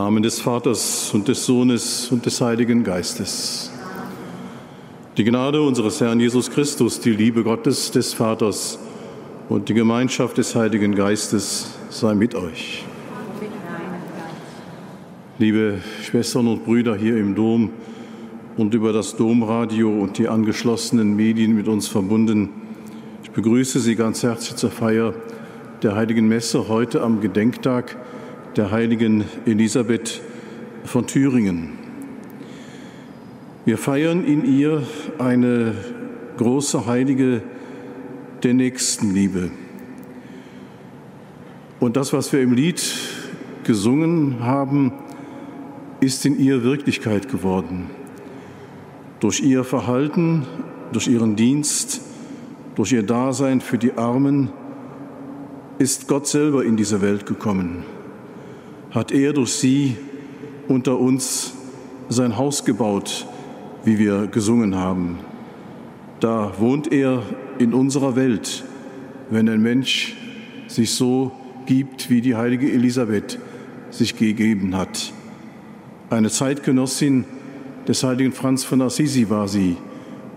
Namen des Vaters und des Sohnes und des Heiligen Geistes. Die Gnade unseres Herrn Jesus Christus, die Liebe Gottes des Vaters und die Gemeinschaft des Heiligen Geistes sei mit euch. Liebe Schwestern und Brüder hier im Dom und über das Domradio und die angeschlossenen Medien mit uns verbunden, ich begrüße Sie ganz herzlich zur Feier der Heiligen Messe heute am Gedenktag der heiligen Elisabeth von Thüringen. Wir feiern in ihr eine große Heilige der Nächstenliebe. Und das, was wir im Lied gesungen haben, ist in ihr Wirklichkeit geworden. Durch ihr Verhalten, durch ihren Dienst, durch ihr Dasein für die Armen ist Gott selber in diese Welt gekommen hat er durch sie unter uns sein Haus gebaut, wie wir gesungen haben. Da wohnt er in unserer Welt, wenn ein Mensch sich so gibt, wie die heilige Elisabeth sich gegeben hat. Eine Zeitgenossin des heiligen Franz von Assisi war sie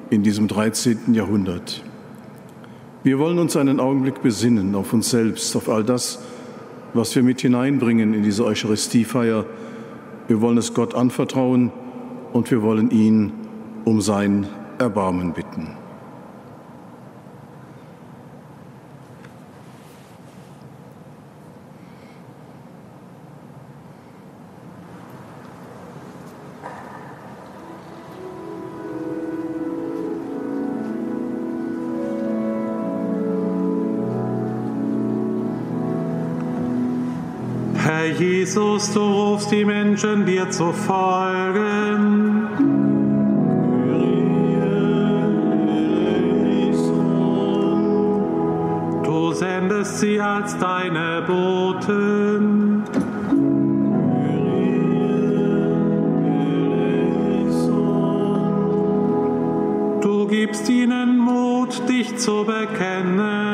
in diesem 13. Jahrhundert. Wir wollen uns einen Augenblick besinnen auf uns selbst, auf all das, was wir mit hineinbringen in diese Eucharistiefeier. Wir wollen es Gott anvertrauen und wir wollen ihn um sein Erbarmen bitten. Jesus, du rufst die Menschen dir zu folgen. Du sendest sie als deine Boten. Du gibst ihnen Mut, dich zu bekennen.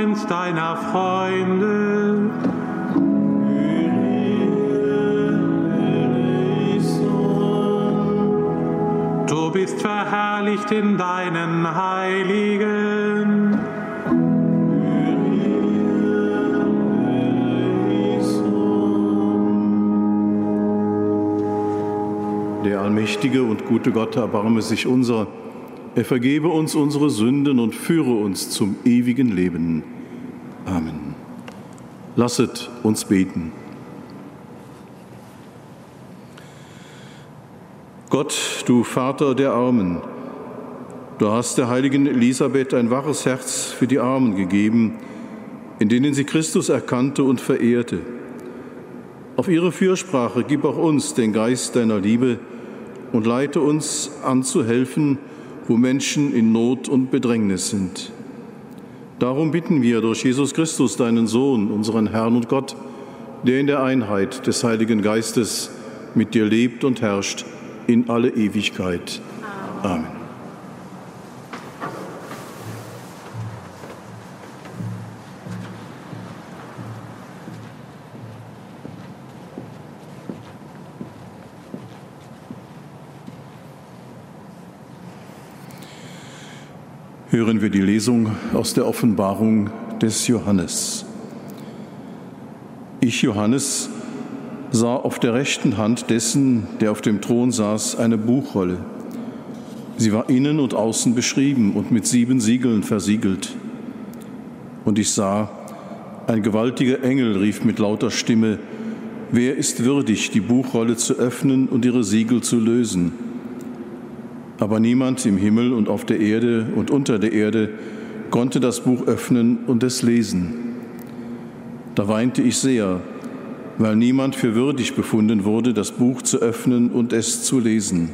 Freund deiner Freunde. Du bist verherrlicht in deinen Heiligen. Der allmächtige und gute Gott erbarme sich unser. Er vergebe uns unsere Sünden und führe uns zum ewigen Leben. Amen. Lasset uns beten. Gott, du Vater der Armen, du hast der heiligen Elisabeth ein waches Herz für die Armen gegeben, in denen sie Christus erkannte und verehrte. Auf ihre Fürsprache gib auch uns den Geist deiner Liebe und leite uns an zu helfen, wo Menschen in Not und Bedrängnis sind. Darum bitten wir durch Jesus Christus, deinen Sohn, unseren Herrn und Gott, der in der Einheit des Heiligen Geistes mit dir lebt und herrscht in alle Ewigkeit. Amen. Hören wir die Lesung aus der Offenbarung des Johannes. Ich, Johannes, sah auf der rechten Hand dessen, der auf dem Thron saß, eine Buchrolle. Sie war innen und außen beschrieben und mit sieben Siegeln versiegelt. Und ich sah, ein gewaltiger Engel rief mit lauter Stimme, Wer ist würdig, die Buchrolle zu öffnen und ihre Siegel zu lösen? Aber niemand im Himmel und auf der Erde und unter der Erde konnte das Buch öffnen und es lesen. Da weinte ich sehr, weil niemand für würdig befunden wurde, das Buch zu öffnen und es zu lesen.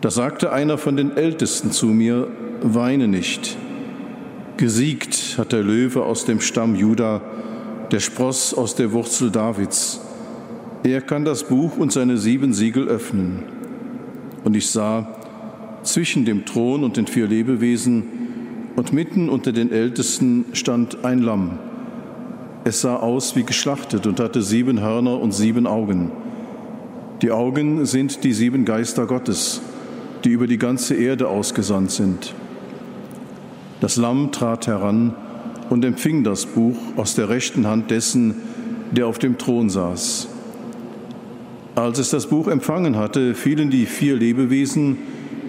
Da sagte einer von den Ältesten zu mir, weine nicht. Gesiegt hat der Löwe aus dem Stamm Juda, der Spross aus der Wurzel Davids. Er kann das Buch und seine sieben Siegel öffnen. Und ich sah zwischen dem Thron und den vier Lebewesen und mitten unter den Ältesten stand ein Lamm. Es sah aus wie geschlachtet und hatte sieben Hörner und sieben Augen. Die Augen sind die sieben Geister Gottes, die über die ganze Erde ausgesandt sind. Das Lamm trat heran und empfing das Buch aus der rechten Hand dessen, der auf dem Thron saß. Als es das Buch empfangen hatte, fielen die vier Lebewesen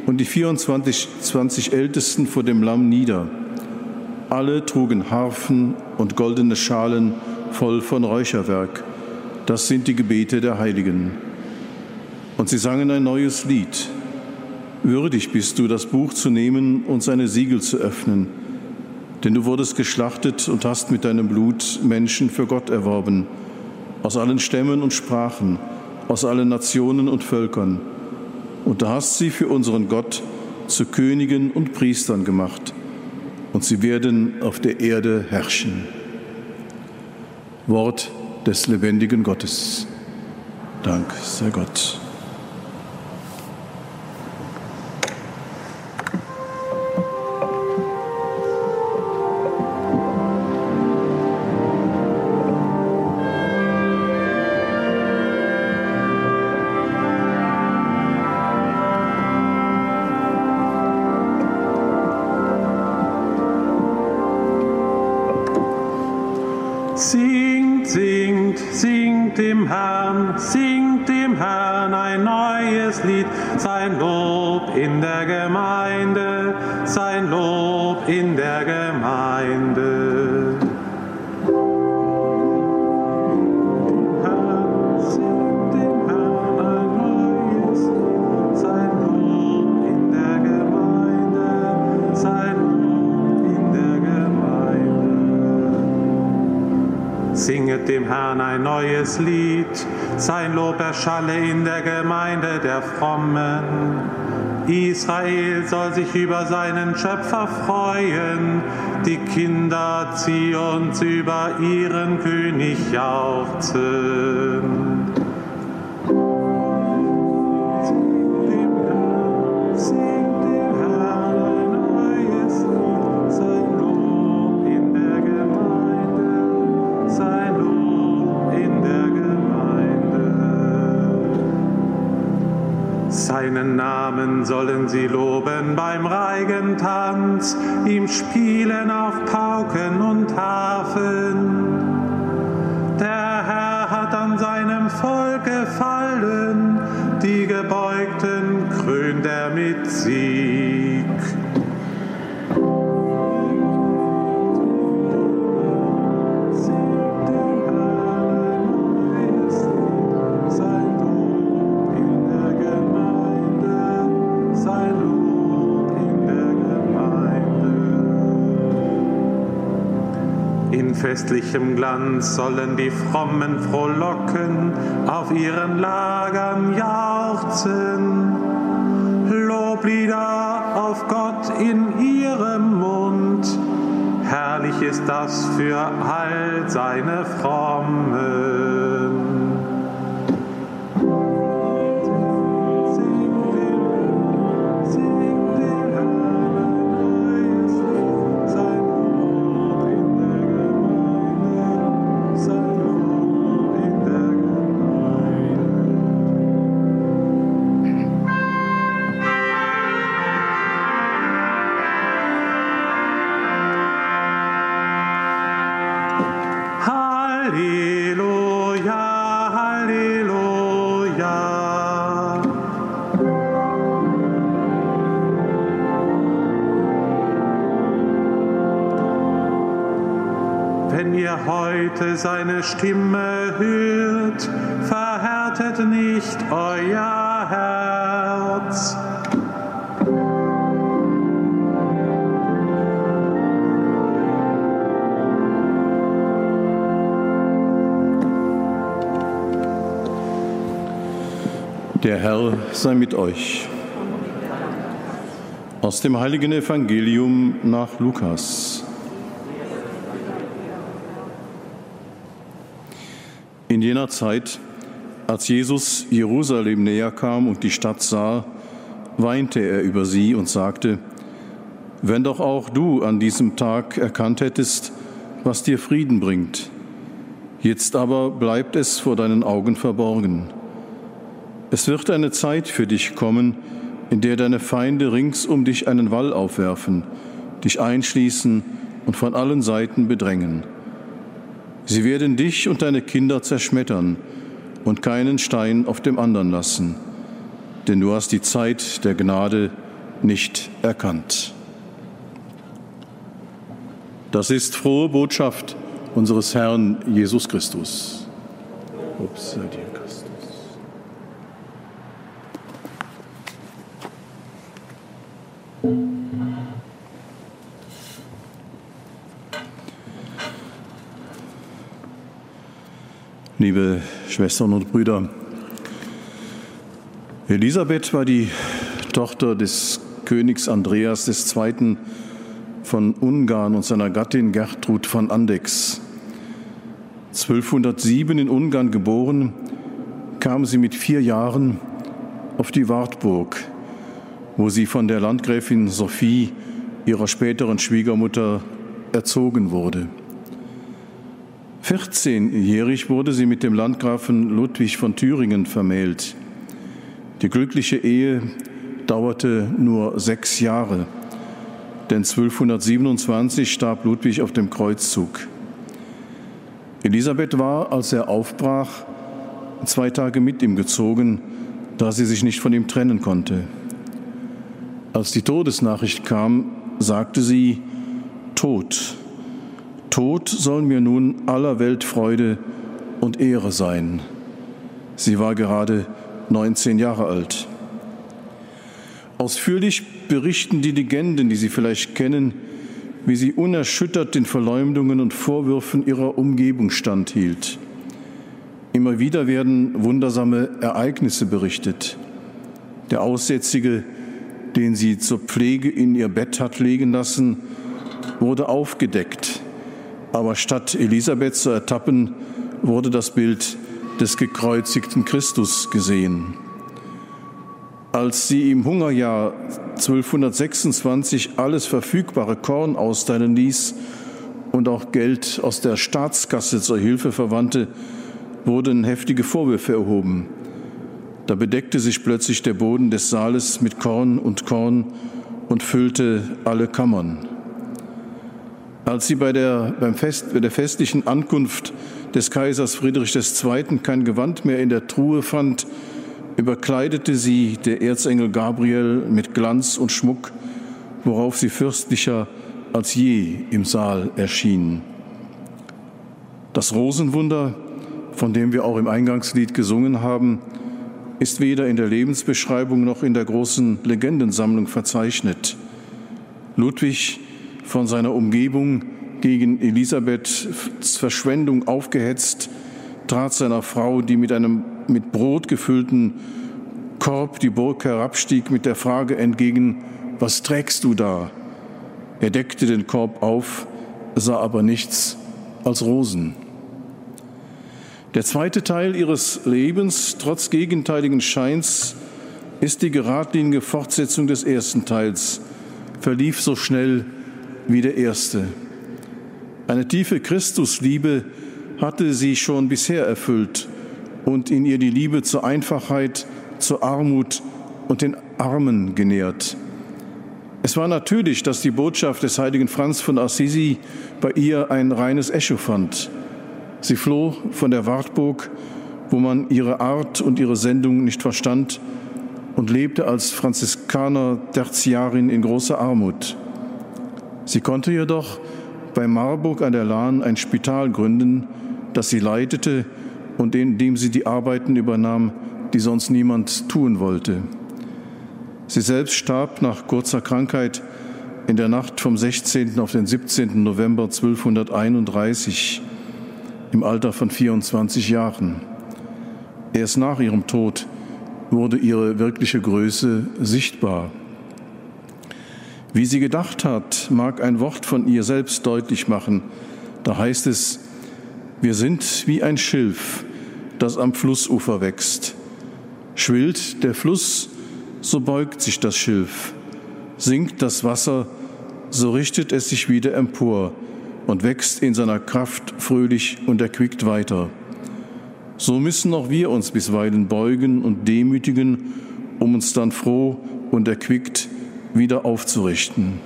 und die 24 20 Ältesten vor dem Lamm nieder. Alle trugen Harfen und goldene Schalen voll von Räucherwerk. Das sind die Gebete der Heiligen. Und sie sangen ein neues Lied. Würdig bist du, das Buch zu nehmen und seine Siegel zu öffnen. Denn du wurdest geschlachtet und hast mit deinem Blut Menschen für Gott erworben, aus allen Stämmen und Sprachen, aus allen Nationen und Völkern. Und du hast sie für unseren Gott zu Königen und Priestern gemacht, und sie werden auf der Erde herrschen. Wort des lebendigen Gottes. Dank sei Gott. Singet dem Herrn ein neues Lied, sein Lob erschalle in der Gemeinde der Frommen. Israel soll sich über seinen Schöpfer freuen, die Kinder Zions über ihren König jauchzen. Seinen Namen sollen sie loben beim Reigentanz, ihm spielen auf Pauken und Harfen. Der Herr hat an seinem Volk gefallen, die Gebeugten krönt er mit Sieg. Festlichem Glanz sollen die Frommen frohlocken, auf ihren Lagern jauchzen. Loblieder auf Gott in ihrem Mund. Herrlich ist das für all seine Frommen. Heute seine Stimme hört, verhärtet nicht euer Herz. Der Herr sei mit euch. Aus dem heiligen Evangelium nach Lukas. In jener Zeit, als Jesus Jerusalem näher kam und die Stadt sah, weinte er über sie und sagte, wenn doch auch du an diesem Tag erkannt hättest, was dir Frieden bringt. Jetzt aber bleibt es vor deinen Augen verborgen. Es wird eine Zeit für dich kommen, in der deine Feinde rings um dich einen Wall aufwerfen, dich einschließen und von allen Seiten bedrängen. Sie werden dich und deine Kinder zerschmettern und keinen Stein auf dem anderen lassen, denn du hast die Zeit der Gnade nicht erkannt. Das ist frohe Botschaft unseres Herrn Jesus Christus. Ups, dir Christus. Liebe Schwestern und Brüder, Elisabeth war die Tochter des Königs Andreas II. von Ungarn und seiner Gattin Gertrud von Andex. 1207 in Ungarn geboren, kam sie mit vier Jahren auf die Wartburg, wo sie von der Landgräfin Sophie, ihrer späteren Schwiegermutter, erzogen wurde. 14-jährig wurde sie mit dem Landgrafen Ludwig von Thüringen vermählt. Die glückliche Ehe dauerte nur sechs Jahre, denn 1227 starb Ludwig auf dem Kreuzzug. Elisabeth war, als er aufbrach, zwei Tage mit ihm gezogen, da sie sich nicht von ihm trennen konnte. Als die Todesnachricht kam, sagte sie, Tod, Tod soll mir nun aller Welt Freude und Ehre sein. Sie war gerade 19 Jahre alt. Ausführlich berichten die Legenden, die Sie vielleicht kennen, wie sie unerschüttert den Verleumdungen und Vorwürfen ihrer Umgebung standhielt. Immer wieder werden wundersame Ereignisse berichtet. Der Aussätzige, den sie zur Pflege in ihr Bett hat legen lassen, wurde aufgedeckt aber statt Elisabeth zu ertappen, wurde das Bild des gekreuzigten Christus gesehen. Als sie im Hungerjahr 1226 alles verfügbare Korn austeilen ließ und auch Geld aus der Staatskasse zur Hilfe verwandte, wurden heftige Vorwürfe erhoben. Da bedeckte sich plötzlich der Boden des Saales mit Korn und Korn und füllte alle Kammern. Als sie bei der, beim Fest, bei der festlichen Ankunft des Kaisers Friedrich II. kein Gewand mehr in der Truhe fand, überkleidete sie der Erzengel Gabriel mit Glanz und Schmuck, worauf sie fürstlicher als je im Saal erschien. Das Rosenwunder, von dem wir auch im Eingangslied gesungen haben, ist weder in der Lebensbeschreibung noch in der großen Legendensammlung verzeichnet. Ludwig von seiner Umgebung gegen Elisabeths Verschwendung aufgehetzt, trat seiner Frau, die mit einem mit Brot gefüllten Korb die Burg herabstieg, mit der Frage entgegen, was trägst du da? Er deckte den Korb auf, sah aber nichts als Rosen. Der zweite Teil ihres Lebens, trotz gegenteiligen Scheins, ist die geradlinige Fortsetzung des ersten Teils, verlief so schnell wie der erste. Eine tiefe Christusliebe hatte sie schon bisher erfüllt und in ihr die Liebe zur Einfachheit, zur Armut und den Armen genährt. Es war natürlich, dass die Botschaft des heiligen Franz von Assisi bei ihr ein reines Echo fand. Sie floh von der Wartburg, wo man ihre Art und ihre Sendung nicht verstand, und lebte als Franziskaner Tertiarin in großer Armut. Sie konnte jedoch bei Marburg an der Lahn ein Spital gründen, das sie leitete und in dem sie die Arbeiten übernahm, die sonst niemand tun wollte. Sie selbst starb nach kurzer Krankheit in der Nacht vom 16. auf den 17. November 1231 im Alter von 24 Jahren. Erst nach ihrem Tod wurde ihre wirkliche Größe sichtbar. Wie sie gedacht hat, mag ein Wort von ihr selbst deutlich machen. Da heißt es, wir sind wie ein Schilf, das am Flussufer wächst. Schwillt der Fluss, so beugt sich das Schilf. Sinkt das Wasser, so richtet es sich wieder empor und wächst in seiner Kraft fröhlich und erquickt weiter. So müssen auch wir uns bisweilen beugen und demütigen, um uns dann froh und erquickt wieder aufzurichten.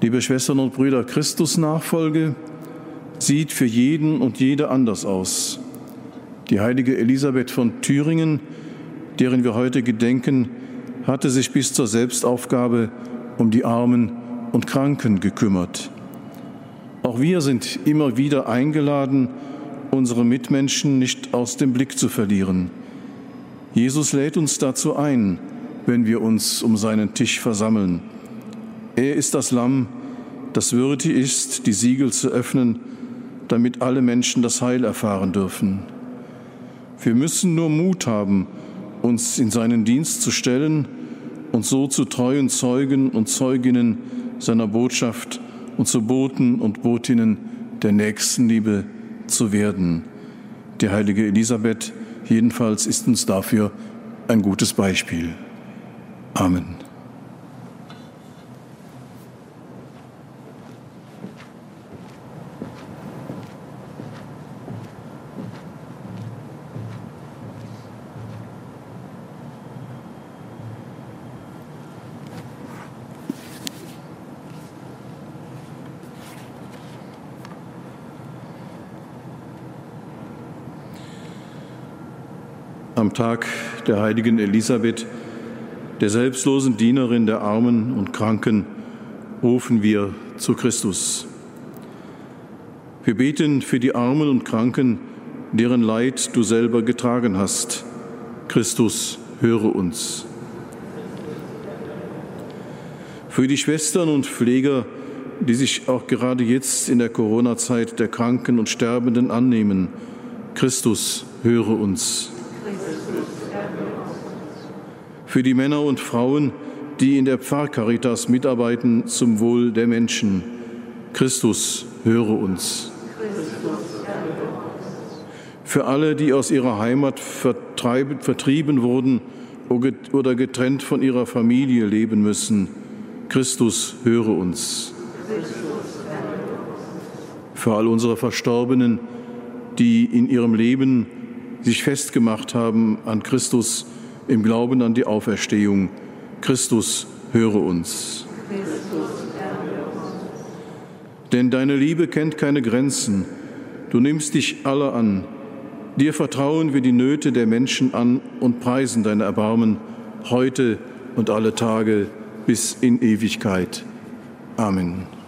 Liebe Schwestern und Brüder, Christus Nachfolge sieht für jeden und jede anders aus. Die heilige Elisabeth von Thüringen, deren wir heute gedenken, hatte sich bis zur Selbstaufgabe um die Armen und Kranken gekümmert. Auch wir sind immer wieder eingeladen, unsere Mitmenschen nicht aus dem Blick zu verlieren. Jesus lädt uns dazu ein, wenn wir uns um seinen Tisch versammeln. Er ist das Lamm, das würdig ist, die Siegel zu öffnen, damit alle Menschen das Heil erfahren dürfen. Wir müssen nur Mut haben, uns in seinen Dienst zu stellen und so zu treuen Zeugen und Zeuginnen seiner Botschaft und zu Boten und Botinnen der Nächstenliebe zu werden. Die heilige Elisabeth jedenfalls ist uns dafür ein gutes Beispiel. Amen. am Tag der heiligen Elisabeth, der selbstlosen Dienerin der Armen und Kranken, rufen wir zu Christus. Wir beten für die Armen und Kranken, deren Leid du selber getragen hast. Christus, höre uns. Für die Schwestern und Pfleger, die sich auch gerade jetzt in der Corona-Zeit der Kranken und Sterbenden annehmen. Christus, höre uns für die Männer und Frauen, die in der Pfarrcaritas mitarbeiten zum Wohl der Menschen. Christus, höre uns. Für alle, die aus ihrer Heimat vertrieben wurden oder getrennt von ihrer Familie leben müssen. Christus, höre uns. Für all unsere Verstorbenen, die in ihrem Leben sich festgemacht haben an Christus, im Glauben an die Auferstehung. Christus, höre uns. Denn deine Liebe kennt keine Grenzen. Du nimmst dich aller an. Dir vertrauen wir die Nöte der Menschen an und preisen dein Erbarmen heute und alle Tage bis in Ewigkeit. Amen.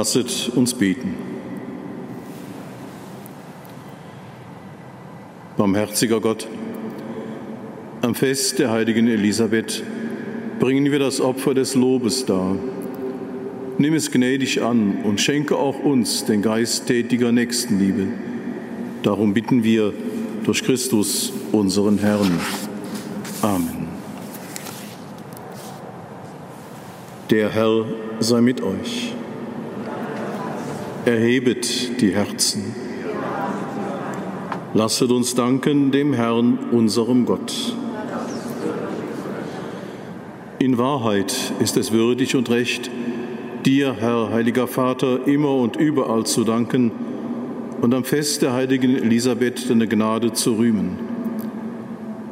Lasset uns beten. Barmherziger Gott, am Fest der heiligen Elisabeth bringen wir das Opfer des Lobes dar. Nimm es gnädig an und schenke auch uns den Geist tätiger Nächstenliebe. Darum bitten wir durch Christus, unseren Herrn. Amen. Der Herr sei mit euch. Erhebet die Herzen. Lasset uns danken dem Herrn, unserem Gott. In Wahrheit ist es würdig und recht, dir, Herr, heiliger Vater, immer und überall zu danken und am Fest der heiligen Elisabeth deine Gnade zu rühmen.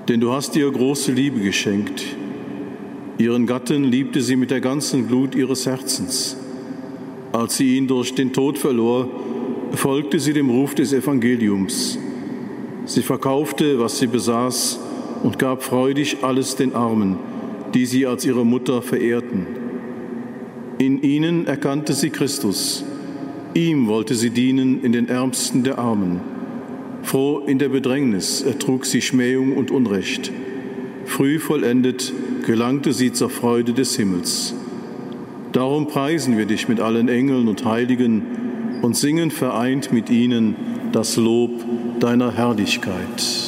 Denn du hast ihr große Liebe geschenkt. Ihren Gatten liebte sie mit der ganzen Glut ihres Herzens. Als sie ihn durch den Tod verlor, folgte sie dem Ruf des Evangeliums. Sie verkaufte, was sie besaß, und gab freudig alles den Armen, die sie als ihre Mutter verehrten. In ihnen erkannte sie Christus. Ihm wollte sie dienen in den Ärmsten der Armen. Froh in der Bedrängnis ertrug sie Schmähung und Unrecht. Früh vollendet gelangte sie zur Freude des Himmels. Darum preisen wir dich mit allen Engeln und Heiligen und singen vereint mit ihnen das Lob deiner Herrlichkeit.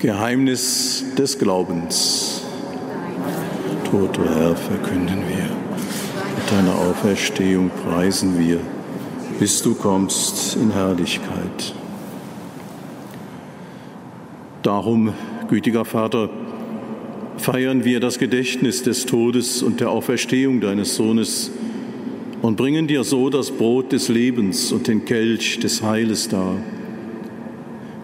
Geheimnis des Glaubens. Tod, o Herr, verkünden wir. Mit deiner Auferstehung preisen wir, bis du kommst in Herrlichkeit. Darum, gütiger Vater, feiern wir das Gedächtnis des Todes und der Auferstehung deines Sohnes und bringen dir so das Brot des Lebens und den Kelch des Heiles dar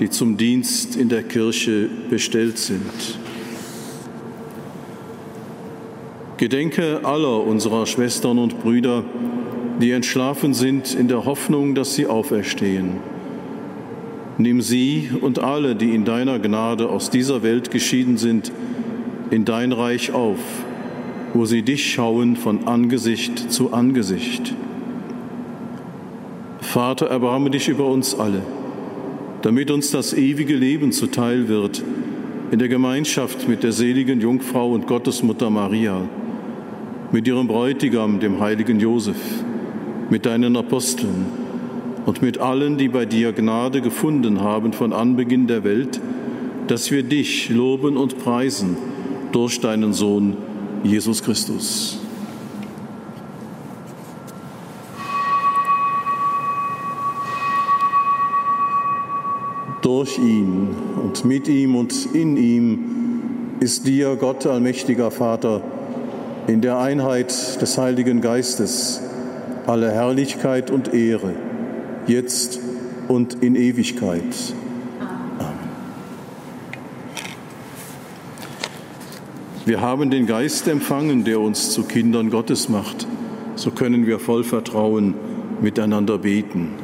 die zum Dienst in der Kirche bestellt sind. Gedenke aller unserer Schwestern und Brüder, die entschlafen sind in der Hoffnung, dass sie auferstehen. Nimm sie und alle, die in deiner Gnade aus dieser Welt geschieden sind, in dein Reich auf, wo sie dich schauen von Angesicht zu Angesicht. Vater, erbarme dich über uns alle, damit uns das ewige Leben zuteil wird, in der Gemeinschaft mit der seligen Jungfrau und Gottesmutter Maria, mit ihrem Bräutigam, dem heiligen Josef, mit deinen Aposteln und mit allen, die bei dir Gnade gefunden haben von Anbeginn der Welt, dass wir dich loben und preisen durch deinen Sohn Jesus Christus. Durch ihn und mit ihm und in ihm ist dir, Gott allmächtiger Vater, in der Einheit des Heiligen Geistes alle Herrlichkeit und Ehre, jetzt und in Ewigkeit. Amen. Wir haben den Geist empfangen, der uns zu Kindern Gottes macht. So können wir voll Vertrauen miteinander beten.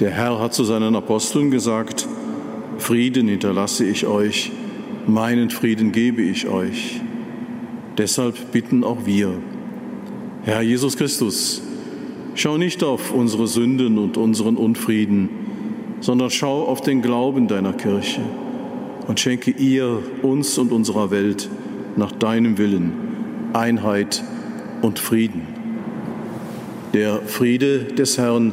Der Herr hat zu seinen Aposteln gesagt, Frieden hinterlasse ich euch, meinen Frieden gebe ich euch. Deshalb bitten auch wir, Herr Jesus Christus, schau nicht auf unsere Sünden und unseren Unfrieden, sondern schau auf den Glauben deiner Kirche und schenke ihr, uns und unserer Welt nach deinem Willen Einheit und Frieden. Der Friede des Herrn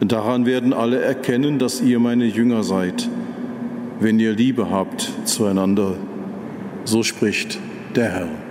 Daran werden alle erkennen, dass ihr meine Jünger seid, wenn ihr Liebe habt zueinander. So spricht der Herr.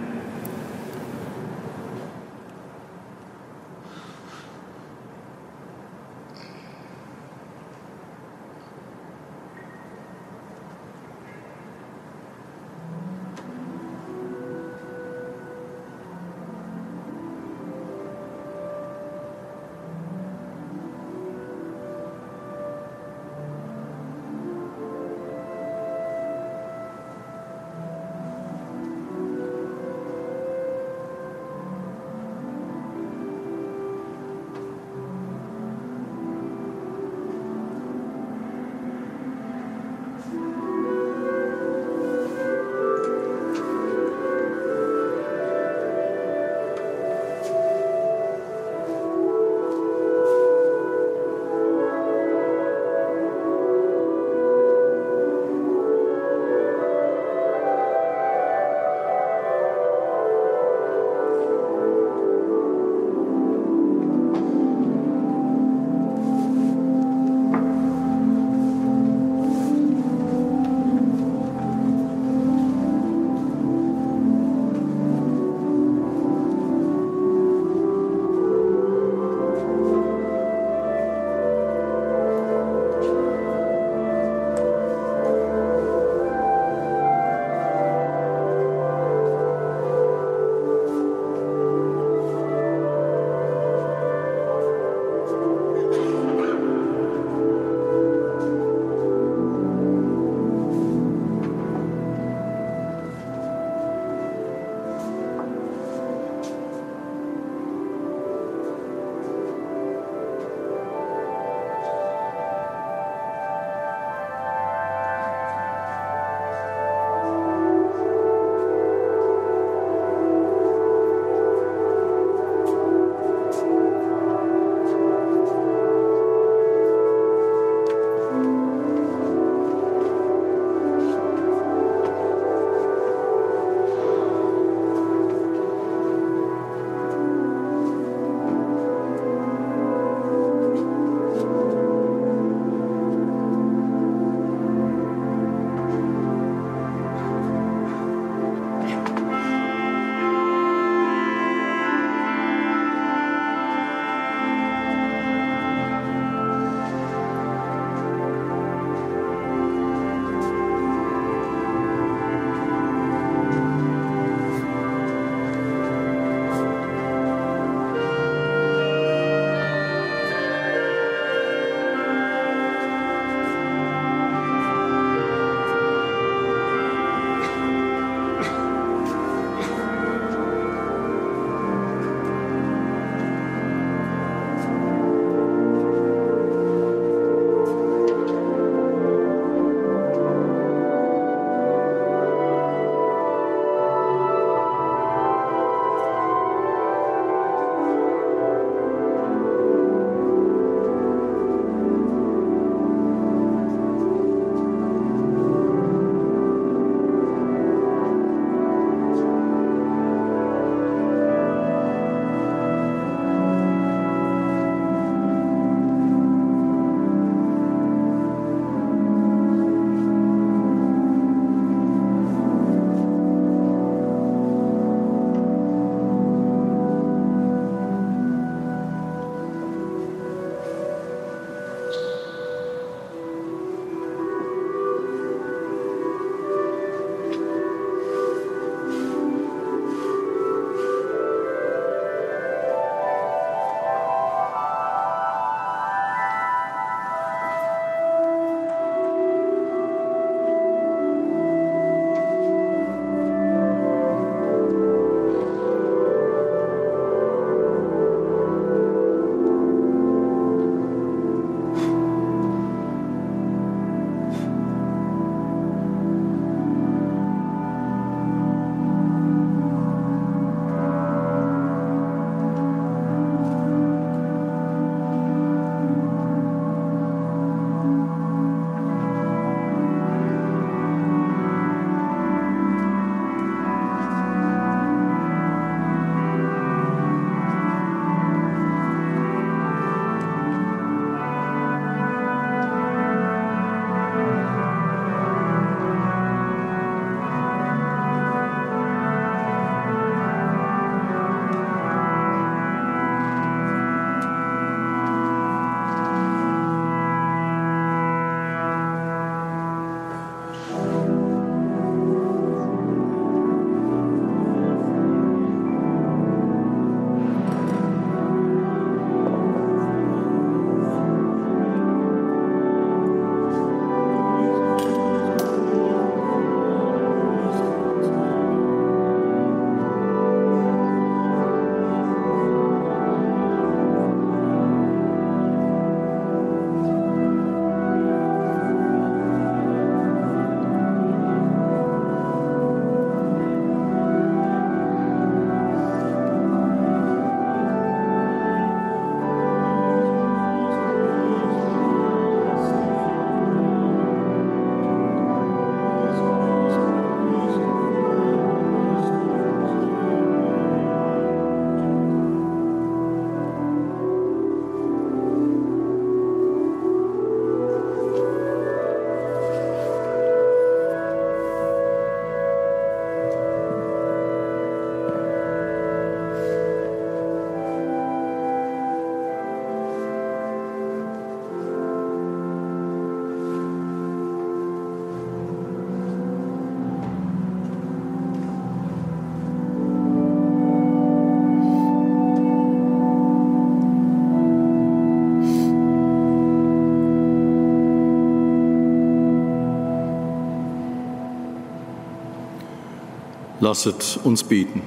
Lasset uns beten.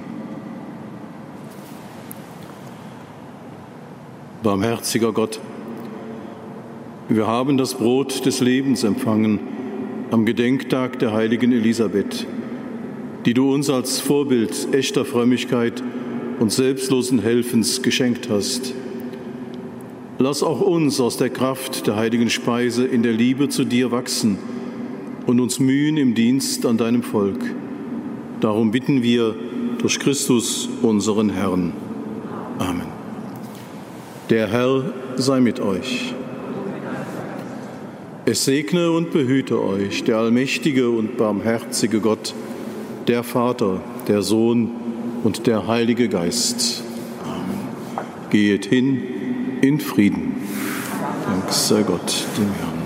Barmherziger Gott, wir haben das Brot des Lebens empfangen am Gedenktag der heiligen Elisabeth, die du uns als Vorbild echter Frömmigkeit und selbstlosen Helfens geschenkt hast. Lass auch uns aus der Kraft der heiligen Speise in der Liebe zu dir wachsen und uns mühen im Dienst an deinem Volk. Darum bitten wir durch Christus, unseren Herrn. Amen. Der Herr sei mit euch. Es segne und behüte euch der allmächtige und barmherzige Gott, der Vater, der Sohn und der Heilige Geist. Amen. Geht hin in Frieden. Dank sei Gott, dem Herrn.